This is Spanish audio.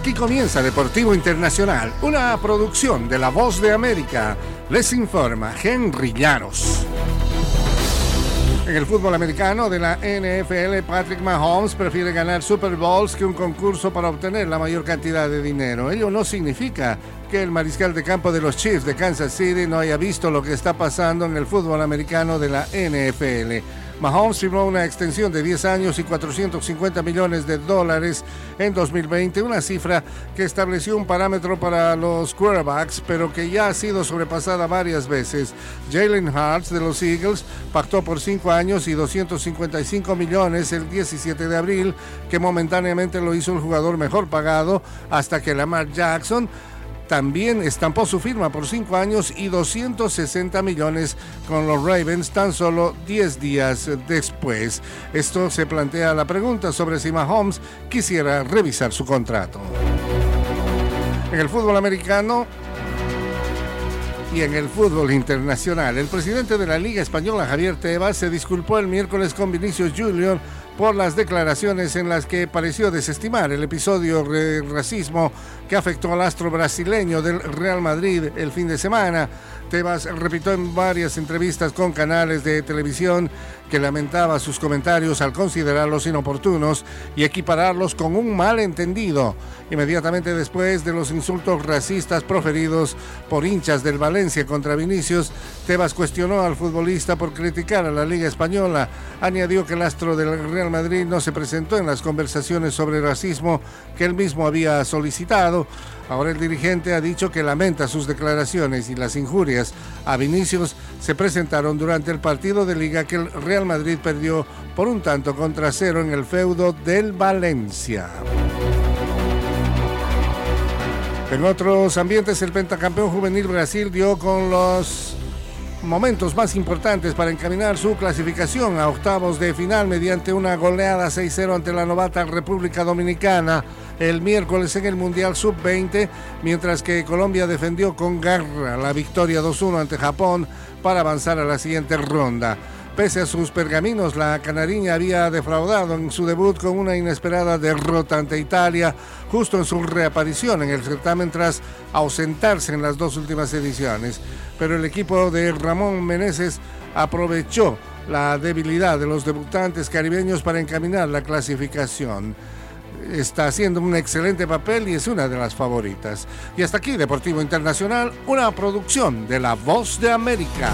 Aquí comienza Deportivo Internacional, una producción de La Voz de América. Les informa Henry Llanos. En el fútbol americano de la NFL, Patrick Mahomes prefiere ganar Super Bowls que un concurso para obtener la mayor cantidad de dinero. Ello no significa que el mariscal de campo de los Chiefs de Kansas City no haya visto lo que está pasando en el fútbol americano de la NFL. Mahomes firmó una extensión de 10 años y 450 millones de dólares en 2020, una cifra que estableció un parámetro para los quarterbacks, pero que ya ha sido sobrepasada varias veces. Jalen Hurts de los Eagles pactó por 5 años y 255 millones el 17 de abril, que momentáneamente lo hizo el jugador mejor pagado, hasta que Lamar Jackson también estampó su firma por 5 años y 260 millones con los Ravens tan solo 10 días después. Esto se plantea la pregunta sobre si Mahomes quisiera revisar su contrato. En el fútbol americano, y en el fútbol internacional. El presidente de la Liga Española, Javier Tebas, se disculpó el miércoles con Vinicius Junior por las declaraciones en las que pareció desestimar el episodio de racismo que afectó al astro brasileño del Real Madrid el fin de semana. Tebas repitió en varias entrevistas con canales de televisión que lamentaba sus comentarios al considerarlos inoportunos y equipararlos con un malentendido. Inmediatamente después de los insultos racistas proferidos por hinchas del Valencia contra Vinicius, Tebas cuestionó al futbolista por criticar a la Liga Española. Añadió que el astro del Real Madrid no se presentó en las conversaciones sobre racismo que él mismo había solicitado. Ahora el dirigente ha dicho que lamenta sus declaraciones y las injurias a Vinicius se presentaron durante el partido de liga que el Real Madrid perdió por un tanto contra cero en el feudo del Valencia. En otros ambientes, el pentacampeón juvenil Brasil dio con los momentos más importantes para encaminar su clasificación a octavos de final mediante una goleada 6-0 ante la novata República Dominicana el miércoles en el Mundial Sub-20, mientras que Colombia defendió con garra la victoria 2-1 ante Japón para avanzar a la siguiente ronda. Pese a sus pergaminos, la canariña había defraudado en su debut con una inesperada derrota ante Italia, justo en su reaparición en el certamen tras ausentarse en las dos últimas ediciones. Pero el equipo de Ramón Meneses aprovechó la debilidad de los debutantes caribeños para encaminar la clasificación está haciendo un excelente papel y es una de las favoritas. Y hasta aquí Deportivo Internacional, una producción de La Voz de América.